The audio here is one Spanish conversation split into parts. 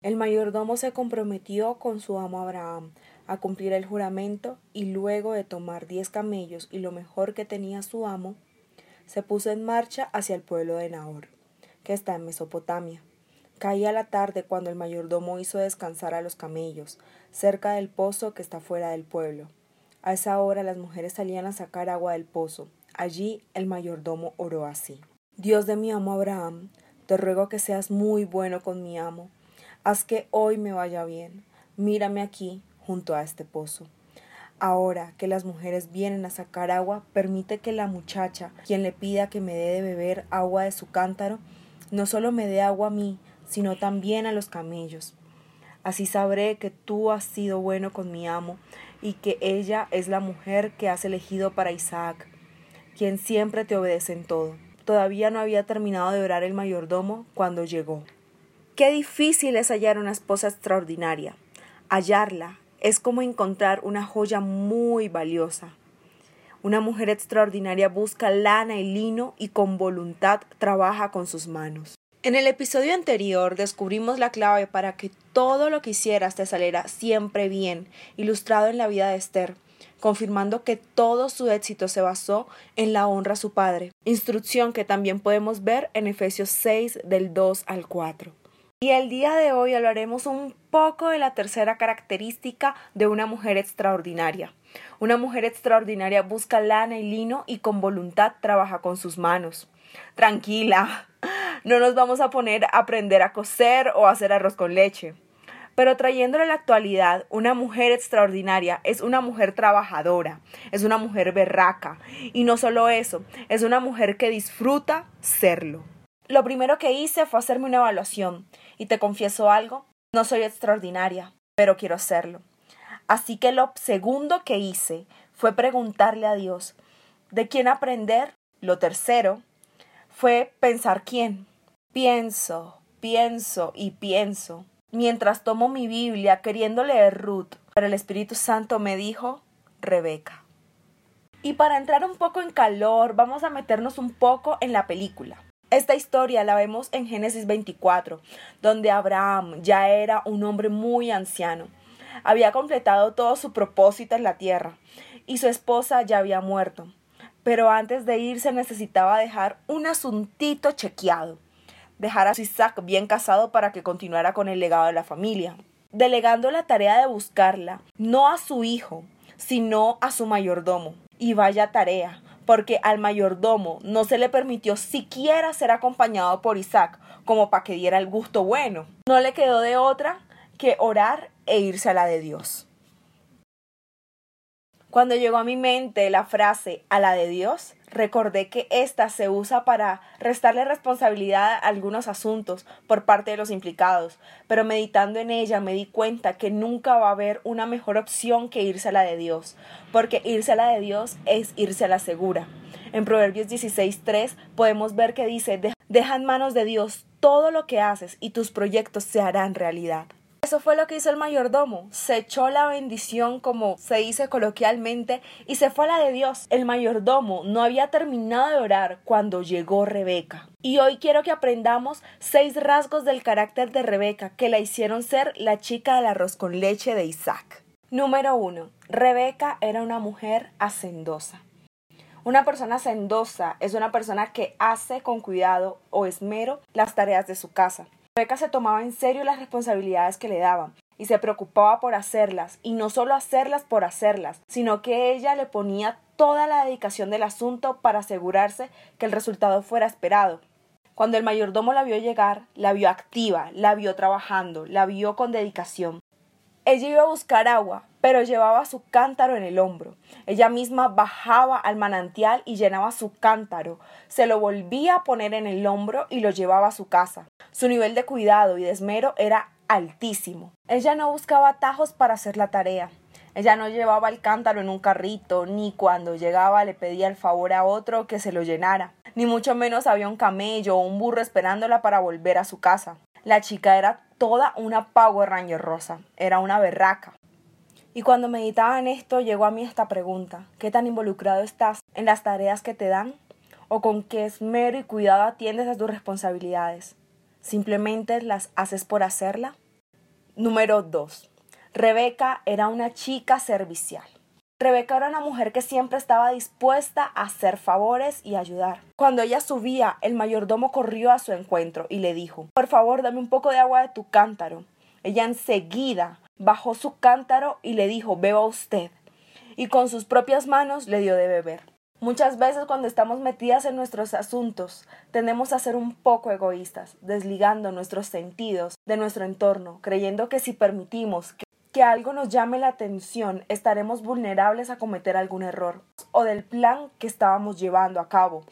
El mayordomo se comprometió con su amo Abraham a cumplir el juramento y luego de tomar diez camellos y lo mejor que tenía su amo, se puso en marcha hacia el pueblo de Nahor, que está en Mesopotamia. Caía la tarde cuando el mayordomo hizo descansar a los camellos, cerca del pozo que está fuera del pueblo. A esa hora las mujeres salían a sacar agua del pozo. Allí el mayordomo oró así. Dios de mi amo Abraham, te ruego que seas muy bueno con mi amo. Haz que hoy me vaya bien. Mírame aquí, junto a este pozo. Ahora que las mujeres vienen a sacar agua, permite que la muchacha, quien le pida que me dé de beber agua de su cántaro, no solo me dé agua a mí, sino también a los camellos. Así sabré que tú has sido bueno con mi amo y que ella es la mujer que has elegido para Isaac, quien siempre te obedece en todo. Todavía no había terminado de orar el mayordomo cuando llegó. Qué difícil es hallar una esposa extraordinaria. Hallarla es como encontrar una joya muy valiosa. Una mujer extraordinaria busca lana y lino y con voluntad trabaja con sus manos. En el episodio anterior descubrimos la clave para que todo lo que hicieras te saliera siempre bien, ilustrado en la vida de Esther, confirmando que todo su éxito se basó en la honra a su padre, instrucción que también podemos ver en Efesios 6 del 2 al 4. Y el día de hoy hablaremos un poco de la tercera característica de una mujer extraordinaria. Una mujer extraordinaria busca lana y lino y con voluntad trabaja con sus manos. Tranquila, no nos vamos a poner a aprender a coser o a hacer arroz con leche. Pero trayéndolo a la actualidad, una mujer extraordinaria es una mujer trabajadora, es una mujer berraca. Y no solo eso, es una mujer que disfruta serlo. Lo primero que hice fue hacerme una evaluación. Y te confieso algo, no soy extraordinaria, pero quiero serlo. Así que lo segundo que hice fue preguntarle a Dios de quién aprender. Lo tercero fue pensar quién. Pienso, pienso y pienso. Mientras tomo mi Biblia queriendo leer Ruth, pero el Espíritu Santo me dijo Rebeca. Y para entrar un poco en calor, vamos a meternos un poco en la película. Esta historia la vemos en Génesis 24, donde Abraham ya era un hombre muy anciano. Había completado todo su propósito en la tierra y su esposa ya había muerto pero antes de irse necesitaba dejar un asuntito chequeado, dejar a su Isaac bien casado para que continuara con el legado de la familia, delegando la tarea de buscarla, no a su hijo, sino a su mayordomo. Y vaya tarea, porque al mayordomo no se le permitió siquiera ser acompañado por Isaac, como para que diera el gusto bueno. No le quedó de otra que orar e irse a la de Dios. Cuando llegó a mi mente la frase a la de Dios, recordé que ésta se usa para restarle responsabilidad a algunos asuntos por parte de los implicados, pero meditando en ella me di cuenta que nunca va a haber una mejor opción que irse a la de Dios, porque irse a la de Dios es irse a la segura. En Proverbios 16.3 podemos ver que dice, deja en manos de Dios todo lo que haces y tus proyectos se harán realidad. Eso fue lo que hizo el mayordomo. Se echó la bendición, como se dice coloquialmente, y se fue a la de Dios. El mayordomo no había terminado de orar cuando llegó Rebeca. Y hoy quiero que aprendamos seis rasgos del carácter de Rebeca que la hicieron ser la chica del arroz con leche de Isaac. Número uno. Rebeca era una mujer hacendosa. Una persona hacendosa es una persona que hace con cuidado o esmero las tareas de su casa. Rebeca se tomaba en serio las responsabilidades que le daban y se preocupaba por hacerlas, y no solo hacerlas por hacerlas, sino que ella le ponía toda la dedicación del asunto para asegurarse que el resultado fuera esperado. Cuando el mayordomo la vio llegar, la vio activa, la vio trabajando, la vio con dedicación. Ella iba a buscar agua, pero llevaba su cántaro en el hombro. Ella misma bajaba al manantial y llenaba su cántaro, se lo volvía a poner en el hombro y lo llevaba a su casa. Su nivel de cuidado y de esmero era altísimo. Ella no buscaba atajos para hacer la tarea. Ella no llevaba el cántaro en un carrito, ni cuando llegaba le pedía el favor a otro que se lo llenara, ni mucho menos había un camello o un burro esperándola para volver a su casa. La chica era toda una Power Ranger rosa, era una berraca. Y cuando meditaba en esto llegó a mí esta pregunta, ¿qué tan involucrado estás en las tareas que te dan? ¿O con qué esmero y cuidado atiendes a tus responsabilidades? ¿Simplemente las haces por hacerla? Número 2. Rebeca era una chica servicial. Rebeca era una mujer que siempre estaba dispuesta a hacer favores y ayudar. Cuando ella subía, el mayordomo corrió a su encuentro y le dijo, por favor, dame un poco de agua de tu cántaro. Ella enseguida bajó su cántaro y le dijo, beba usted. Y con sus propias manos le dio de beber. Muchas veces cuando estamos metidas en nuestros asuntos, tendemos a ser un poco egoístas, desligando nuestros sentidos de nuestro entorno, creyendo que si permitimos que algo nos llame la atención, estaremos vulnerables a cometer algún error o del plan que estábamos llevando a cabo.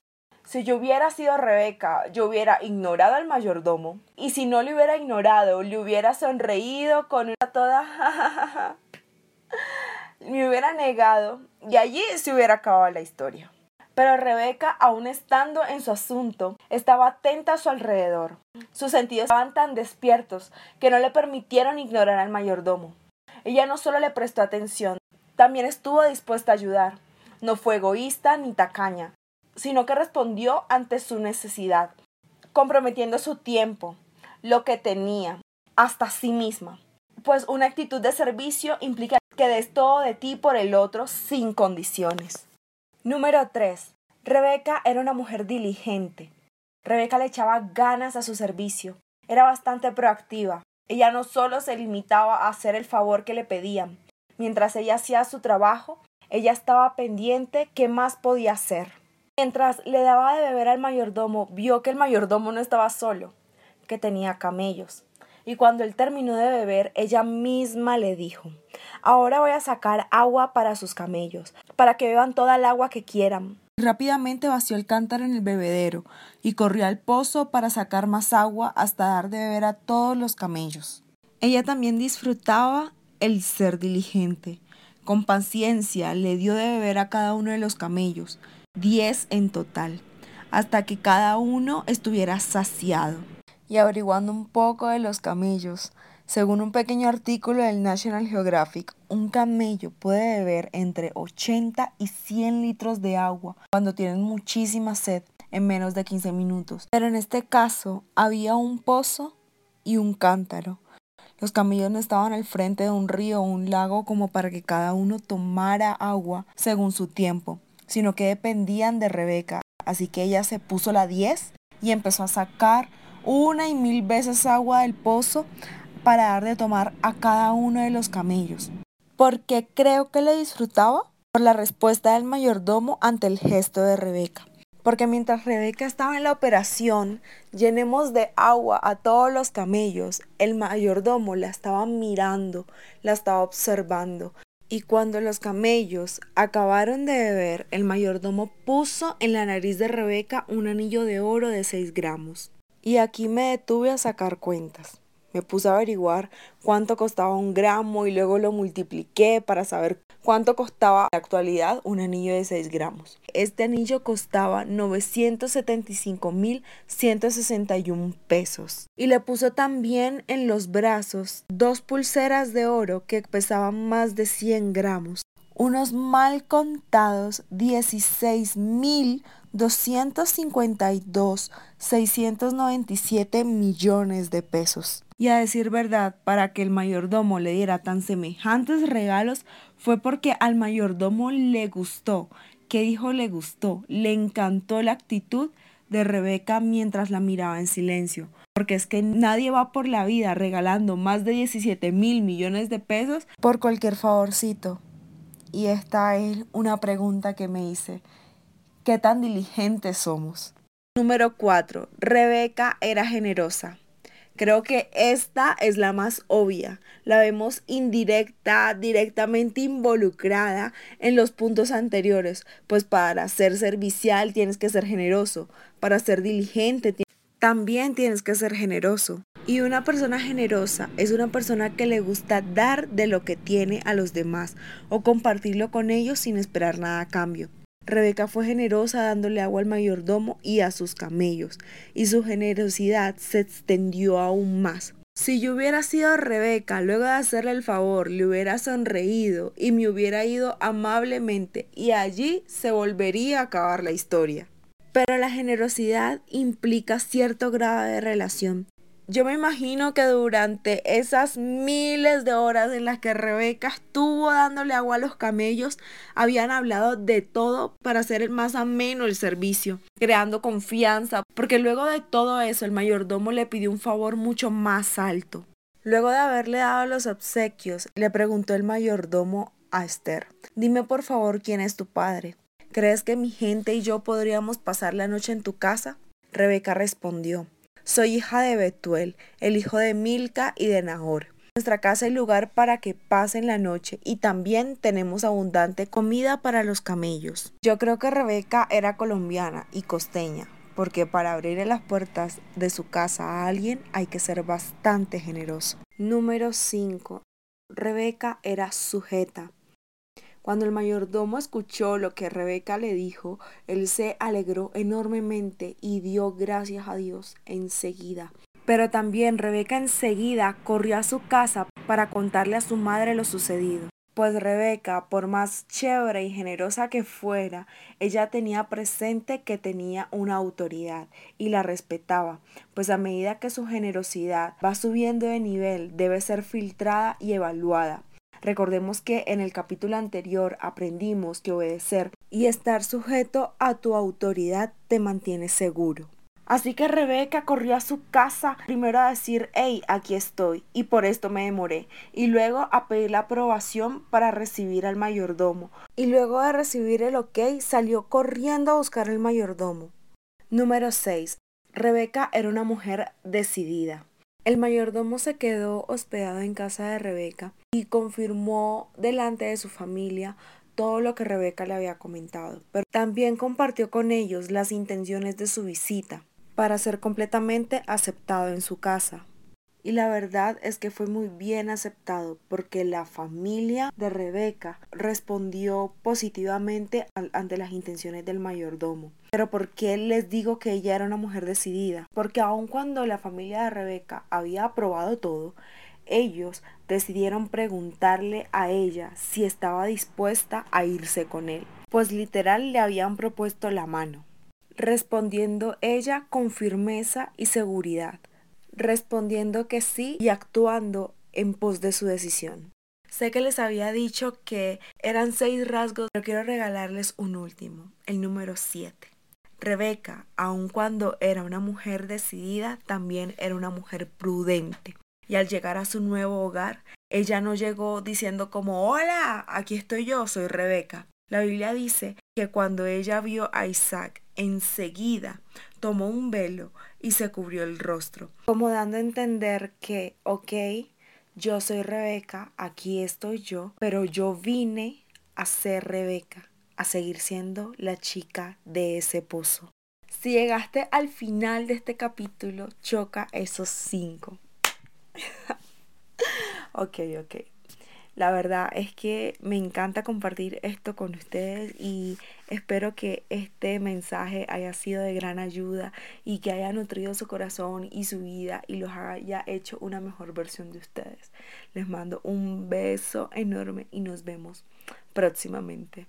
Si yo hubiera sido Rebeca, yo hubiera ignorado al mayordomo. Y si no le hubiera ignorado, le hubiera sonreído con una toda... me hubiera negado y allí se hubiera acabado la historia. Pero Rebeca, aún estando en su asunto, estaba atenta a su alrededor. Sus sentidos estaban tan despiertos que no le permitieron ignorar al mayordomo. Ella no solo le prestó atención, también estuvo dispuesta a ayudar. No fue egoísta ni tacaña, sino que respondió ante su necesidad, comprometiendo su tiempo, lo que tenía, hasta sí misma. Pues una actitud de servicio implica que des todo de ti por el otro sin condiciones. Número 3. Rebeca era una mujer diligente. Rebeca le echaba ganas a su servicio. Era bastante proactiva. Ella no solo se limitaba a hacer el favor que le pedían. Mientras ella hacía su trabajo, ella estaba pendiente qué más podía hacer. Mientras le daba de beber al mayordomo, vio que el mayordomo no estaba solo, que tenía camellos. Y cuando él terminó de beber, ella misma le dijo Ahora voy a sacar agua para sus camellos, para que beban toda el agua que quieran. Rápidamente vació el cántaro en el bebedero y corrió al pozo para sacar más agua hasta dar de beber a todos los camellos. Ella también disfrutaba el ser diligente. Con paciencia le dio de beber a cada uno de los camellos, diez en total, hasta que cada uno estuviera saciado. Y averiguando un poco de los camellos, según un pequeño artículo del National Geographic, un camello puede beber entre 80 y 100 litros de agua cuando tienen muchísima sed en menos de 15 minutos. Pero en este caso había un pozo y un cántaro. Los camellos no estaban al frente de un río o un lago como para que cada uno tomara agua según su tiempo, sino que dependían de Rebeca. Así que ella se puso la 10 y empezó a sacar una y mil veces agua del pozo para dar de tomar a cada uno de los camellos. ¿Por qué creo que le disfrutaba? Por la respuesta del mayordomo ante el gesto de Rebeca. Porque mientras Rebeca estaba en la operación, llenemos de agua a todos los camellos, el mayordomo la estaba mirando, la estaba observando. Y cuando los camellos acabaron de beber, el mayordomo puso en la nariz de Rebeca un anillo de oro de 6 gramos. Y aquí me detuve a sacar cuentas. Me puse a averiguar cuánto costaba un gramo y luego lo multipliqué para saber cuánto costaba en la actualidad un anillo de 6 gramos. Este anillo costaba 975.161 pesos. Y le puso también en los brazos dos pulseras de oro que pesaban más de 100 gramos. Unos mal contados 16.252.697 millones de pesos. Y a decir verdad, para que el mayordomo le diera tan semejantes regalos fue porque al mayordomo le gustó. ¿Qué dijo le gustó? Le encantó la actitud de Rebeca mientras la miraba en silencio. Porque es que nadie va por la vida regalando más de 17 mil millones de pesos por cualquier favorcito. Y esta es una pregunta que me hice. ¿Qué tan diligentes somos? Número 4. Rebeca era generosa. Creo que esta es la más obvia. La vemos indirecta, directamente involucrada en los puntos anteriores. Pues para ser servicial tienes que ser generoso. Para ser diligente también tienes que ser generoso. Y una persona generosa es una persona que le gusta dar de lo que tiene a los demás o compartirlo con ellos sin esperar nada a cambio. Rebeca fue generosa dándole agua al mayordomo y a sus camellos, y su generosidad se extendió aún más. Si yo hubiera sido Rebeca, luego de hacerle el favor, le hubiera sonreído y me hubiera ido amablemente, y allí se volvería a acabar la historia. Pero la generosidad implica cierto grado de relación. Yo me imagino que durante esas miles de horas en las que Rebeca estuvo dándole agua a los camellos, habían hablado de todo para hacer más ameno el servicio, creando confianza, porque luego de todo eso el mayordomo le pidió un favor mucho más alto. Luego de haberle dado los obsequios, le preguntó el mayordomo a Esther, dime por favor quién es tu padre. ¿Crees que mi gente y yo podríamos pasar la noche en tu casa? Rebeca respondió, soy hija de Betuel, el hijo de Milca y de Nahor. nuestra casa hay lugar para que pasen la noche y también tenemos abundante comida para los camellos. Yo creo que Rebeca era colombiana y costeña, porque para abrir las puertas de su casa a alguien hay que ser bastante generoso. Número 5. Rebeca era sujeta. Cuando el mayordomo escuchó lo que Rebeca le dijo, él se alegró enormemente y dio gracias a Dios enseguida. Pero también Rebeca enseguida corrió a su casa para contarle a su madre lo sucedido. Pues Rebeca, por más chévere y generosa que fuera, ella tenía presente que tenía una autoridad y la respetaba, pues a medida que su generosidad va subiendo de nivel, debe ser filtrada y evaluada. Recordemos que en el capítulo anterior aprendimos que obedecer y estar sujeto a tu autoridad te mantiene seguro. Así que Rebeca corrió a su casa primero a decir, hey, aquí estoy, y por esto me demoré, y luego a pedir la aprobación para recibir al mayordomo, y luego de recibir el ok salió corriendo a buscar al mayordomo. Número 6. Rebeca era una mujer decidida. El mayordomo se quedó hospedado en casa de Rebeca y confirmó delante de su familia todo lo que Rebeca le había comentado, pero también compartió con ellos las intenciones de su visita para ser completamente aceptado en su casa. Y la verdad es que fue muy bien aceptado porque la familia de Rebeca respondió positivamente ante las intenciones del mayordomo. Pero ¿por qué les digo que ella era una mujer decidida? Porque aun cuando la familia de Rebeca había aprobado todo, ellos decidieron preguntarle a ella si estaba dispuesta a irse con él, pues literal le habían propuesto la mano, respondiendo ella con firmeza y seguridad respondiendo que sí y actuando en pos de su decisión. Sé que les había dicho que eran seis rasgos, pero quiero regalarles un último, el número siete. Rebeca, aun cuando era una mujer decidida, también era una mujer prudente. Y al llegar a su nuevo hogar, ella no llegó diciendo como, hola, aquí estoy yo, soy Rebeca. La Biblia dice que cuando ella vio a Isaac, enseguida tomó un velo y se cubrió el rostro, como dando a entender que, ok, yo soy Rebeca, aquí estoy yo, pero yo vine a ser Rebeca, a seguir siendo la chica de ese pozo. Si llegaste al final de este capítulo, choca esos cinco. ok, ok. La verdad es que me encanta compartir esto con ustedes y espero que este mensaje haya sido de gran ayuda y que haya nutrido su corazón y su vida y los haya hecho una mejor versión de ustedes. Les mando un beso enorme y nos vemos próximamente.